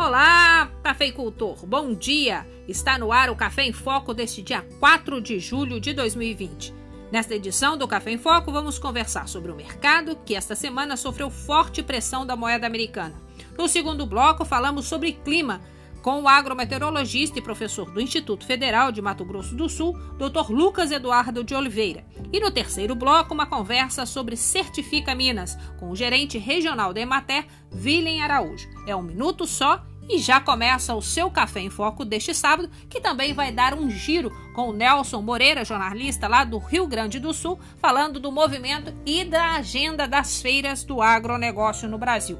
Olá, cafeicultor, bom dia! Está no ar o Café em Foco deste dia 4 de julho de 2020. Nesta edição do Café em Foco, vamos conversar sobre o mercado que esta semana sofreu forte pressão da moeda americana. No segundo bloco, falamos sobre clima com o agrometeorologista e professor do Instituto Federal de Mato Grosso do Sul, Dr. Lucas Eduardo de Oliveira. E no terceiro bloco, uma conversa sobre Certifica Minas, com o gerente regional da Emater, Willem Araújo. É um minuto só e já começa o seu Café em Foco deste sábado, que também vai dar um giro com o Nelson Moreira, jornalista lá do Rio Grande do Sul, falando do movimento e da agenda das feiras do agronegócio no Brasil.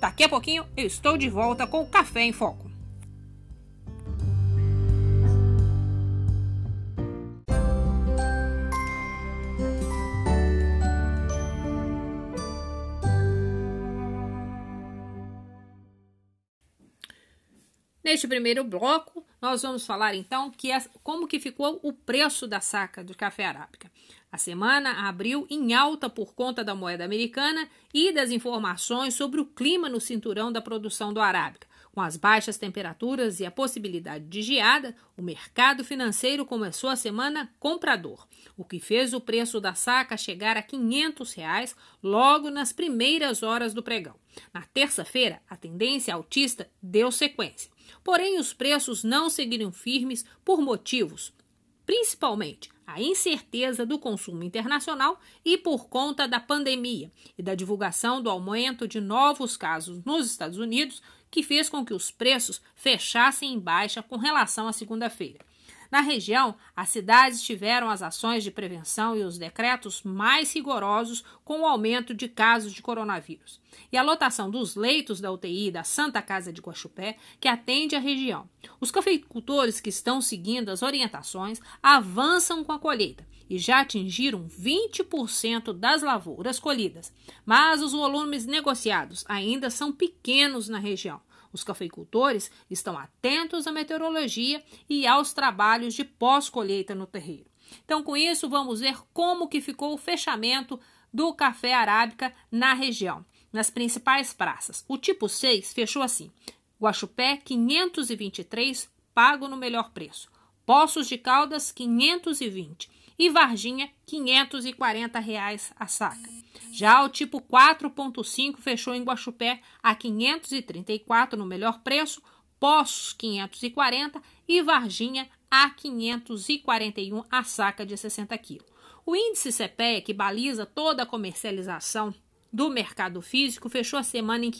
Daqui a pouquinho eu estou de volta com o Café em Foco. Neste primeiro bloco, nós vamos falar então que é, como que ficou o preço da saca do café arábica. A semana abriu em alta por conta da moeda americana e das informações sobre o clima no cinturão da produção do arábica. Com as baixas temperaturas e a possibilidade de geada, o mercado financeiro começou a semana comprador, o que fez o preço da saca chegar a 500 reais logo nas primeiras horas do pregão. Na terça-feira, a tendência altista deu sequência. Porém, os preços não seguiram firmes por motivos, principalmente a incerteza do consumo internacional e por conta da pandemia e da divulgação do aumento de novos casos nos Estados Unidos, que fez com que os preços fechassem em baixa com relação à segunda-feira. Na região, as cidades tiveram as ações de prevenção e os decretos mais rigorosos com o aumento de casos de coronavírus. E a lotação dos leitos da UTI da Santa Casa de Guaxupé, que atende a região. Os cafeicultores que estão seguindo as orientações avançam com a colheita e já atingiram 20% das lavouras colhidas, mas os volumes negociados ainda são pequenos na região. Os cafeicultores estão atentos à meteorologia e aos trabalhos de pós-colheita no terreiro. Então, com isso, vamos ver como que ficou o fechamento do café arábica na região, nas principais praças. O tipo 6 fechou assim: Guaxupé 523, pago no melhor preço. Poços de Caldas 520 e Varginha 540 reais a saca. Já o tipo 4.5 fechou em Guaxupé a 534 no melhor preço, Poços 540 e Varginha a 541 a saca de 60 quilos. O índice CPE, que baliza toda a comercialização do mercado físico, fechou a semana em R$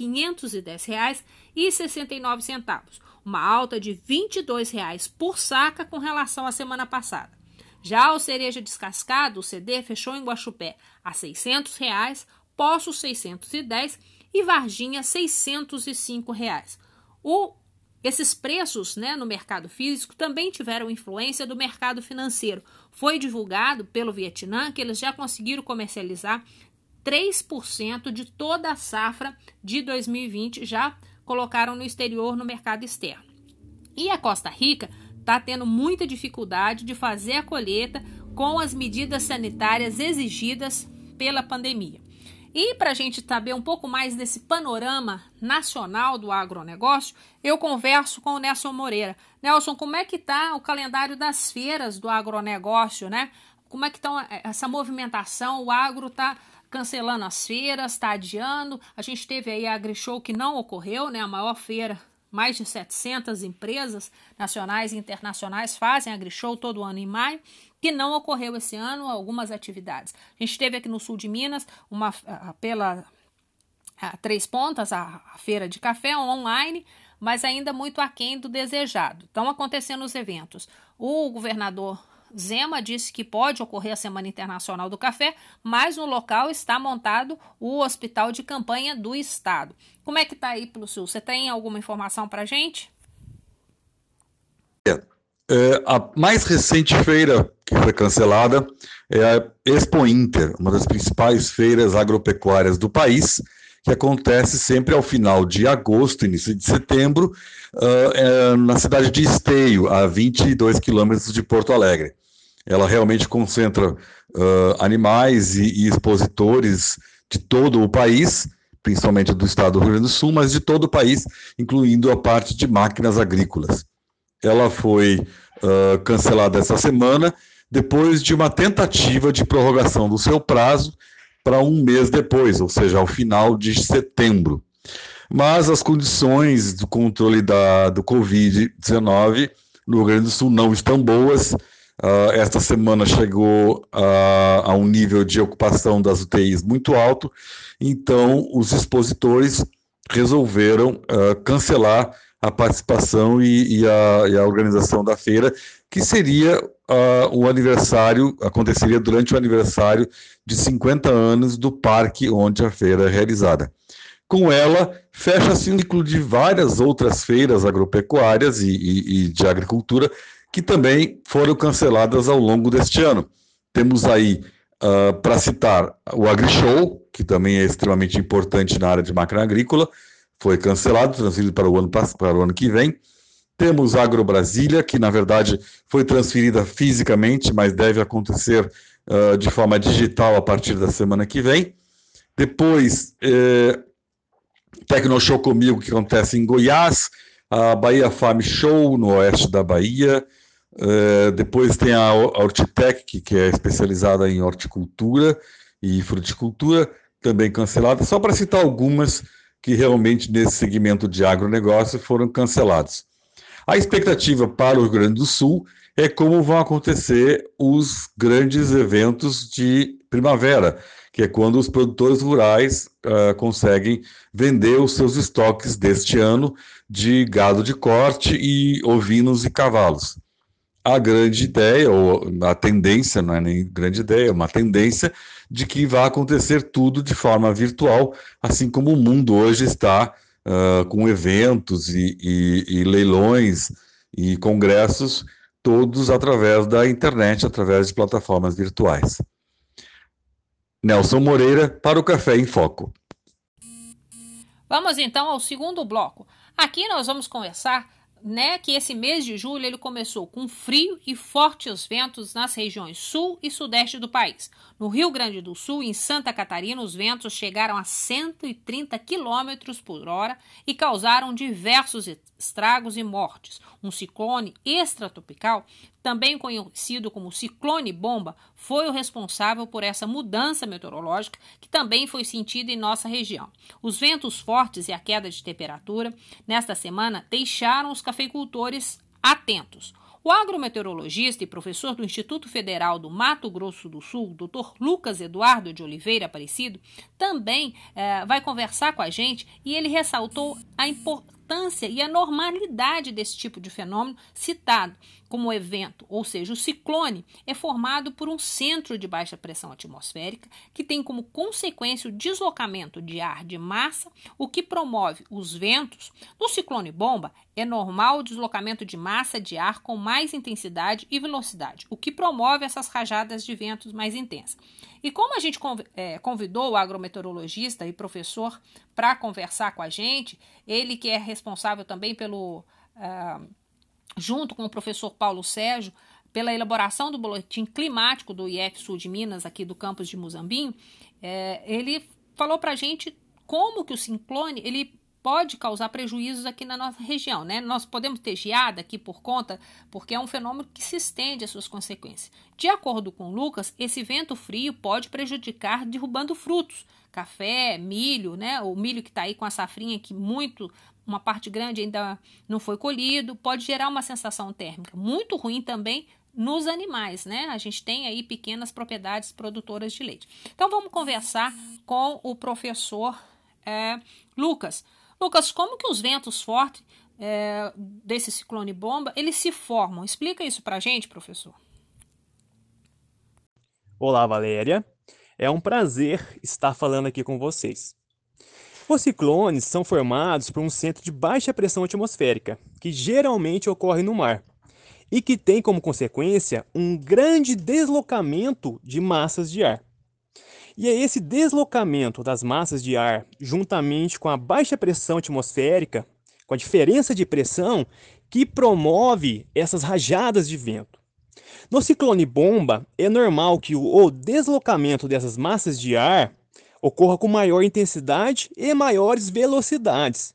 510,69, uma alta de R$ 22,00 por saca com relação à semana passada. Já o cereja descascado, o CD, fechou em Guaxupé a 600 reais, Poço 610 e Varginha 605 reais. O, esses preços né, no mercado físico também tiveram influência do mercado financeiro. Foi divulgado pelo Vietnã que eles já conseguiram comercializar 3% de toda a safra de 2020, já colocaram no exterior no mercado externo. E a Costa Rica está tendo muita dificuldade de fazer a colheita com as medidas sanitárias exigidas pela pandemia. E para a gente saber um pouco mais desse panorama nacional do agronegócio, eu converso com o Nelson Moreira. Nelson, como é que está o calendário das feiras do agronegócio, né? Como é que está essa movimentação? O agro está cancelando as feiras, está adiando. A gente teve aí a AgriShow que não ocorreu, né? A maior feira mais de 700 empresas nacionais e internacionais fazem AgriShow todo ano em maio, que não ocorreu esse ano algumas atividades. A gente teve aqui no sul de Minas, uma pela a, Três Pontas, a, a feira de café online, mas ainda muito aquém do desejado. Estão acontecendo os eventos. O governador Zema disse que pode ocorrer a Semana Internacional do Café, mas no local está montado o Hospital de Campanha do Estado. Como é que está aí Sul? Você tem alguma informação para a gente? É, é, a mais recente feira que foi cancelada é a Expo Inter, uma das principais feiras agropecuárias do país, que acontece sempre ao final de agosto, início de setembro, uh, é, na cidade de Esteio, a 22 quilômetros de Porto Alegre ela realmente concentra uh, animais e, e, expositores de todo o país, principalmente do estado do Rio Grande do Sul, mas de todo o país, incluindo a parte de máquinas agrícolas. Ela foi uh, cancelada essa semana, depois de uma tentativa de prorrogação do seu prazo para um mês depois, ou seja, ao final de setembro. Mas as condições do controle da, do Covid-19 no Rio Grande do Sul não estão boas. Uh, esta semana chegou a, a, um nível de ocupação das UTIs muito alto, então os expositores resolveram uh, cancelar a participação e, e, a, e, a, organização da feira, que seria uh, o aniversário, aconteceria durante o aniversário de 50 anos do parque onde a feira é realizada. Com ela, fecha-se um ciclo de várias outras feiras agropecuárias e, e de agricultura que também foram canceladas ao longo deste ano. Temos aí, uh, para citar, o AgriShow, que também é extremamente importante na área de máquina agrícola, foi cancelado, transferido para o ano, para o ano que vem. Temos Agro Brasília, que na verdade foi transferida fisicamente, mas deve acontecer uh, de forma digital a partir da semana que vem. Depois, eh, Tecno Show comigo, que acontece em Goiás, a Bahia Farm Show, no oeste da Bahia. Uh, depois tem a Hortitec, que é especializada em horticultura e fruticultura, também cancelada, só para citar algumas que realmente nesse segmento de agronegócio foram cancelados. A expectativa para o Rio Grande do Sul é como vão acontecer os grandes eventos de primavera, que é quando os produtores rurais uh, conseguem vender os seus estoques deste ano de gado de corte e ovinos e cavalos. A grande ideia, ou a tendência, não é nem grande ideia, é uma tendência de que vai acontecer tudo de forma virtual, assim como o mundo hoje está uh, com eventos e, e, e leilões e congressos, todos através da internet, através de plataformas virtuais. Nelson Moreira para o Café em Foco. Vamos então ao segundo bloco. Aqui nós vamos conversar né, que esse mês de julho ele começou com frio e fortes ventos nas regiões sul e sudeste do país. No Rio Grande do Sul em Santa Catarina, os ventos chegaram a 130 km por hora e causaram diversos estragos e mortes. Um ciclone extratropical, também conhecido como ciclone bomba, foi o responsável por essa mudança meteorológica que também foi sentida em nossa região. Os ventos fortes e a queda de temperatura nesta semana deixaram os cafeicultores atentos. O agrometeorologista e professor do Instituto Federal do Mato Grosso do Sul, Dr. Lucas Eduardo de Oliveira Aparecido, também eh, vai conversar com a gente e ele ressaltou a importância importância e a normalidade desse tipo de fenômeno citado como evento, ou seja, o ciclone é formado por um centro de baixa pressão atmosférica que tem como consequência o deslocamento de ar de massa, o que promove os ventos. No ciclone bomba, é normal o deslocamento de massa de ar com mais intensidade e velocidade, o que promove essas rajadas de ventos mais intensas. E como a gente é, convidou o agrometeorologista e professor para conversar com a gente, ele que é responsável também pelo. Uh, junto com o professor Paulo Sérgio, pela elaboração do boletim climático do IF Sul de Minas, aqui do campus de Muzambinho, é, ele falou para a gente como que o ciclone ele pode causar prejuízos aqui na nossa região, né? Nós podemos ter geada aqui por conta, porque é um fenômeno que se estende às suas consequências. De acordo com Lucas, esse vento frio pode prejudicar derrubando frutos, café, milho, né? O milho que está aí com a safrinha que muito, uma parte grande ainda não foi colhido, pode gerar uma sensação térmica muito ruim também nos animais, né? A gente tem aí pequenas propriedades produtoras de leite. Então vamos conversar com o professor é, Lucas. Lucas, como que os ventos fortes é, desse ciclone bomba, eles se formam? Explica isso para gente, professor. Olá, Valéria. É um prazer estar falando aqui com vocês. Os ciclones são formados por um centro de baixa pressão atmosférica, que geralmente ocorre no mar, e que tem como consequência um grande deslocamento de massas de ar. E é esse deslocamento das massas de ar, juntamente com a baixa pressão atmosférica, com a diferença de pressão, que promove essas rajadas de vento. No ciclone bomba, é normal que o deslocamento dessas massas de ar ocorra com maior intensidade e maiores velocidades.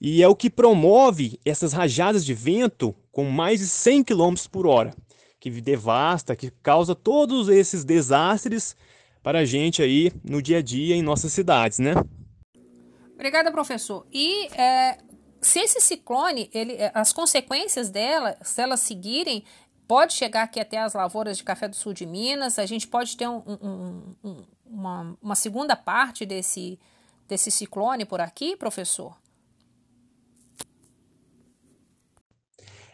E é o que promove essas rajadas de vento com mais de 100 km por hora, que devasta, que causa todos esses desastres para a gente aí no dia a dia em nossas cidades, né? Obrigada, professor. E é, se esse ciclone, ele, é, as consequências dela, se elas seguirem, pode chegar aqui até as lavouras de café do sul de Minas, a gente pode ter um, um, um, uma, uma segunda parte desse, desse ciclone por aqui, professor?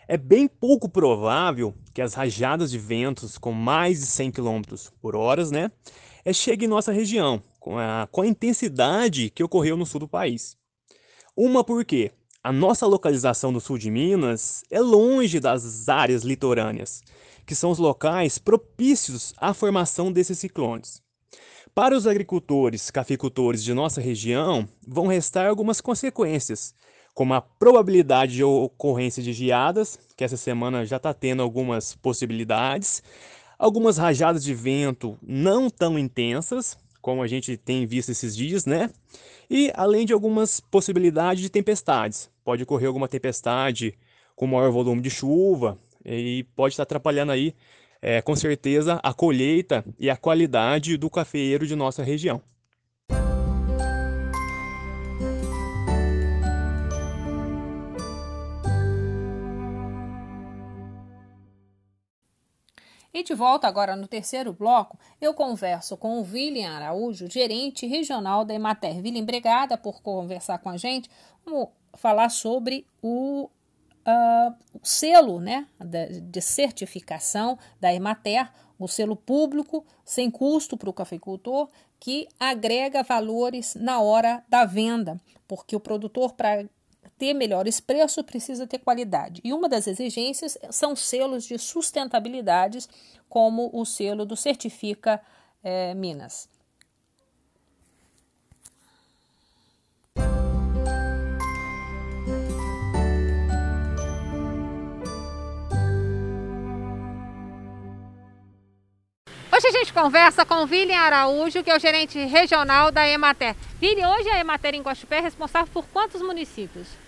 É bem pouco provável que as rajadas de ventos com mais de 100 km por hora né, é, cheguem em nossa região, com a, com a intensidade que ocorreu no sul do país. Uma porque a nossa localização no sul de Minas é longe das áreas litorâneas, que são os locais propícios à formação desses ciclones. Para os agricultores, cafeicultores de nossa região, vão restar algumas consequências, como a probabilidade de ocorrência de geadas, que essa semana já está tendo algumas possibilidades, algumas rajadas de vento não tão intensas, como a gente tem visto esses dias, né? E além de algumas possibilidades de tempestades. Pode ocorrer alguma tempestade com maior volume de chuva e pode estar atrapalhando aí, é, com certeza, a colheita e a qualidade do cafeeiro de nossa região. E de volta agora no terceiro bloco, eu converso com o William Araújo, gerente regional da Emater. William, obrigada por conversar com a gente. Vamos falar sobre o, uh, o selo né, de, de, certificação da Emater, o selo público, sem custo para o cafeicultor, que agrega valores na hora da venda, porque o produtor, para ter melhores preços, precisa ter qualidade. E uma das exigências são selos de sustentabilidade, como o selo do Certifica é, Minas. Hoje a gente conversa com o William Araújo, que é o gerente regional da Emater. William, hoje a Emater em Guaxupé é responsável por quantos municípios?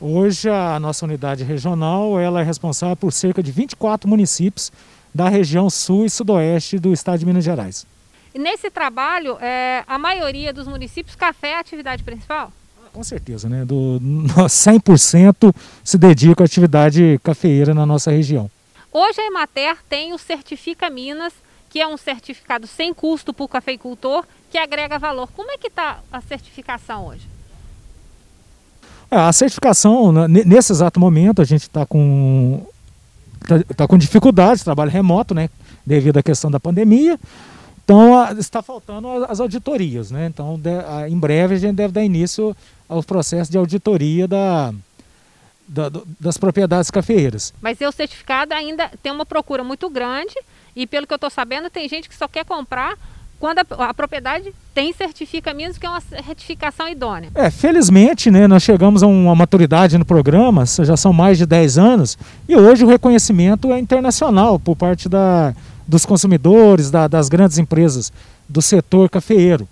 Hoje a nossa unidade regional ela é responsável por cerca de 24 municípios da região sul e sudoeste do estado de Minas Gerais. E nesse trabalho, é, a maioria dos municípios, café é a atividade principal? Com certeza, né? Do 100% se dedica à atividade cafeeira na nossa região. Hoje a Emater tem o Certifica Minas, que é um certificado sem custo para o cafeicultor, que agrega valor. Como é que está a certificação hoje? É, a certificação, nesse exato momento, a gente está com, tá, tá, com dificuldades, trabalho remoto, né? Devido à questão da pandemia. Então, a, está faltando as auditorias, né? Então, de, a, em breve, a gente deve dar início ao processo de auditoria da, da, das propriedades cafeeiras. Mas o certificado ainda tem uma procura muito grande e, pelo que eu estou sabendo, tem gente que só quer comprar quando a, a, propriedade tem certifica Minas, que é uma certificação idônea. É, felizmente, né, nós chegamos a uma maturidade no programa, já são mais de 10 anos, e hoje o reconhecimento é internacional por parte da, dos consumidores, da, das grandes empresas do setor cafeeiro.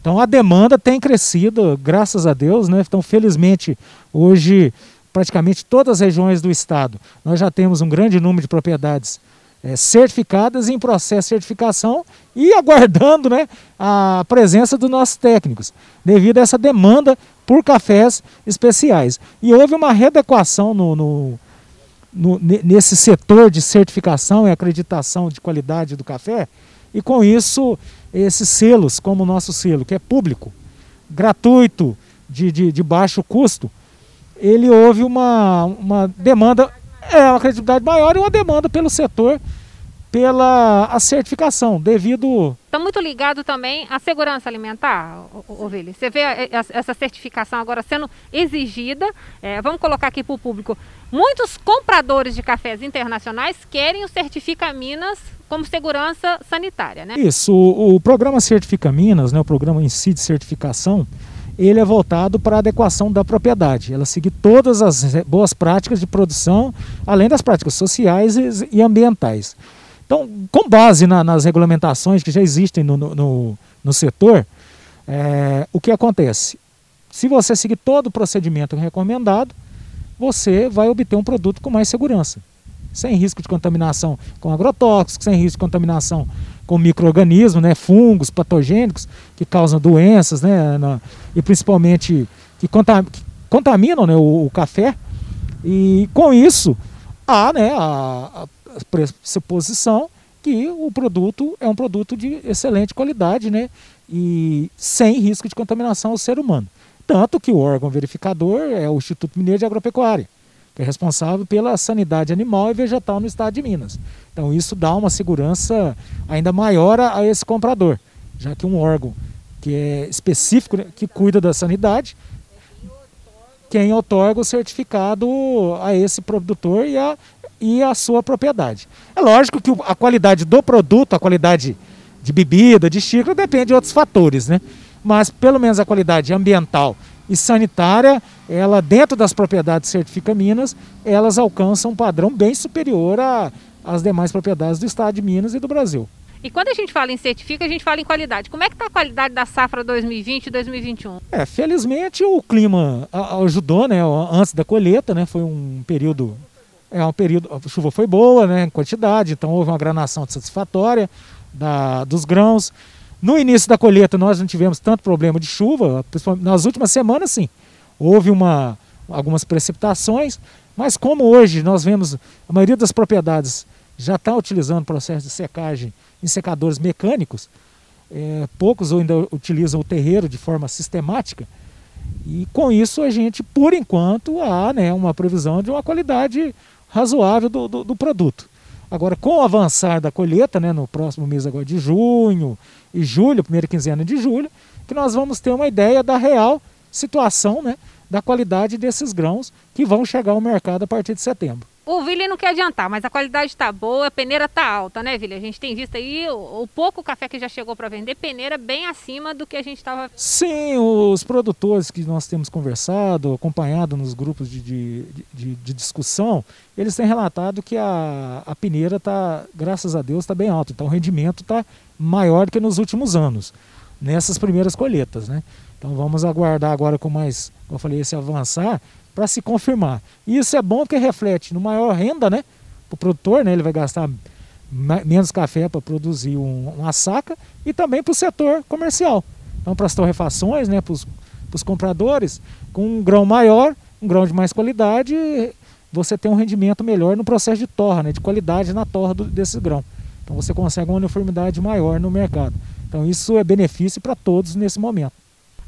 Então a demanda tem crescido, graças a Deus, né? Então, felizmente, hoje praticamente todas as regiões do estado, nós já temos um grande número de propriedades é, certificadas em processo de certificação e aguardando né, a presença dos nossos técnicos, devido a essa demanda por cafés especiais. E houve uma readequação no, no, no, nesse setor de certificação e acreditação de qualidade do café, e com isso, esses selos, como o nosso selo, que é público, gratuito, de, de, de baixo custo, ele houve uma, uma demanda é uma credibilidade maior e uma demanda pelo setor pela a certificação, devido... Está muito ligado também à segurança alimentar, Ovelha. Você vê essa certificação agora sendo exigida, é, vamos colocar aqui para o público, muitos compradores de cafés internacionais querem o Certifica Minas como segurança sanitária, né? Isso, o, o programa Certifica Minas, né, o programa em si de certificação, ele é voltado para a adequação da propriedade. Ela seguir todas as boas práticas de produção, além das práticas sociais e ambientais. Então, com base na, nas regulamentações que já existem no, no, no setor, É, o que acontece? Se você seguir todo o procedimento recomendado, você vai obter um produto com mais segurança, sem risco de contaminação com agrotóxicos, sem risco de contaminação com micro-organismos, né, fungos, patogênicos, que causam doenças, né, na, e principalmente que, que contaminam né, o, o, café. E com isso, há né, a, a pressuposição que o produto é um produto de excelente qualidade né, e sem risco de contaminação ao ser humano. Tanto que o órgão verificador é o Instituto Mineiro de Agropecuária, que é responsável pela sanidade animal e vegetal no estado de Minas. Então isso dá uma segurança ainda maior a, esse comprador, já que um órgão que é específico, né, que cuida da sanidade, quem otorga o certificado a esse produtor e a, e a sua propriedade. É lógico que a qualidade do produto, a qualidade de bebida, de xícara, depende de outros fatores, né? Mas pelo menos a qualidade ambiental e sanitária, ela dentro das propriedades Certifica Minas, elas alcançam um padrão bem superior às demais propriedades do estado de Minas e do Brasil. E quando a gente fala em certifica, a gente fala em qualidade. Como é que está a qualidade da safra 2020 e 2021? É, felizmente o clima ajudou, né? Antes da colheita, né? Foi um período, é um período, a chuva foi boa, né? Em quantidade, então houve uma granação satisfatória da, dos grãos. No início da colheita nós não tivemos tanto problema de chuva, nas últimas semanas sim. Houve uma, algumas precipitações, mas como hoje nós vemos a maioria das propriedades já está utilizando processo de secagem em secadores mecânicos, é, poucos ainda utilizam o terreiro de forma sistemática, e com isso a gente, por enquanto, há né, uma previsão de uma qualidade razoável do, do, do produto. Agora, com o avançar da colheita, né, no próximo mês agora de junho e julho, primeira quinzena de julho, que nós vamos ter uma ideia da real situação né, da qualidade desses grãos que vão chegar ao mercado a partir de setembro. O Vili não quer adiantar, mas a qualidade está boa, a peneira está alta, né, Vili? A gente tem visto aí o, o pouco café que já chegou para vender, peneira bem acima do que a gente estava. Sim, os produtores que nós temos conversado, acompanhado nos grupos de, de, de, de discussão, eles têm relatado que a, a peneira está, graças a Deus, está bem alta. Então o rendimento está maior que nos últimos anos, nessas primeiras colheitas, né? Então vamos aguardar agora com mais, como eu falei, esse avançar para se confirmar. E isso é bom porque reflete no maior renda, né? Para o produtor, né? Ele vai gastar menos café para produzir um, uma saca e também para o setor comercial. Então, para as torrefações, né? Para os compradores, com um grão maior, um grão de mais qualidade, você tem um rendimento melhor no processo de torra, né? De qualidade na torra do, desse grão. Então, você consegue uma uniformidade maior no mercado. Então, isso é benefício para todos nesse momento.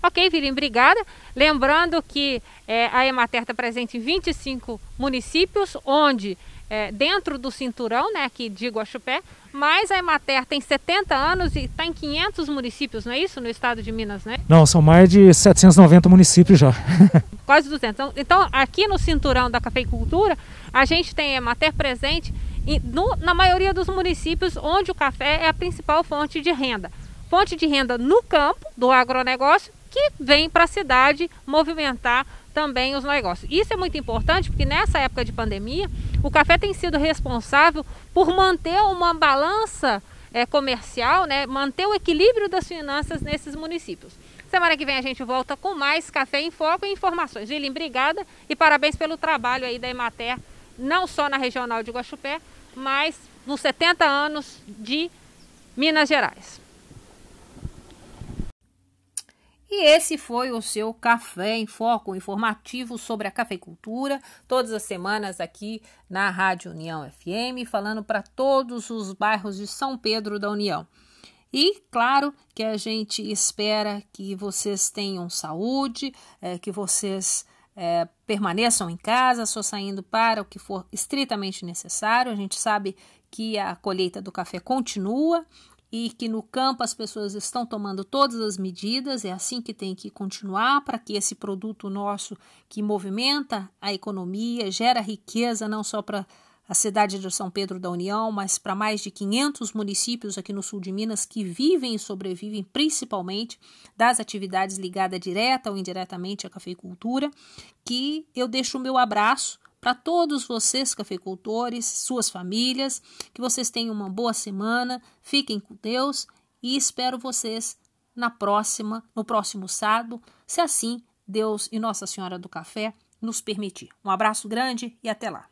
Ok, Virim, obrigada. Lembrando que é, a Emater está presente em 25 municípios, onde é, dentro do cinturão, né, aqui de Guaxupé, mas a Emater tem 70 anos e está em 500 municípios, não é isso? No estado de Minas, né? Não, são mais de 790 municípios já. Quase 200. Então, então, aqui no cinturão da cafeicultura, a gente tem a Emater presente em, no, na maioria dos municípios onde o café é a principal fonte de renda. Fonte de renda no campo do agronegócio que vem para a cidade movimentar também os negócios. Isso é muito importante porque nessa época de pandemia, o café tem sido responsável por manter uma balança é, comercial, né, manter o equilíbrio das finanças nesses municípios. Semana que vem a gente volta com mais Café em Foco e informações. Gilim, obrigada e parabéns pelo trabalho aí da Emater, não só na regional de Guaxupé, mas nos 70 anos de Minas Gerais. E esse foi o seu Café em Foco informativo sobre a cafeicultura, todas as semanas aqui na Rádio União FM, falando para todos os bairros de São Pedro da União. E claro que a gente espera que vocês tenham saúde, é, que vocês é, permaneçam em casa, só saindo para o que for estritamente necessário. A gente sabe que a colheita do café continua e que no campo as pessoas estão tomando todas as medidas, é assim que tem que continuar para que esse produto nosso que movimenta a economia, gera riqueza não só para a cidade de São Pedro da União, mas para mais de 500 municípios aqui no sul de Minas que vivem e sobrevivem principalmente das atividades ligadas direta ou indiretamente à cafeicultura, que eu deixo o meu abraço para todos vocês, cafeicultores, suas famílias, que vocês tenham uma boa semana, fiquem com Deus e espero vocês na próxima, no próximo sábado, se assim Deus e Nossa Senhora do Café nos permitir. Um abraço grande e até lá.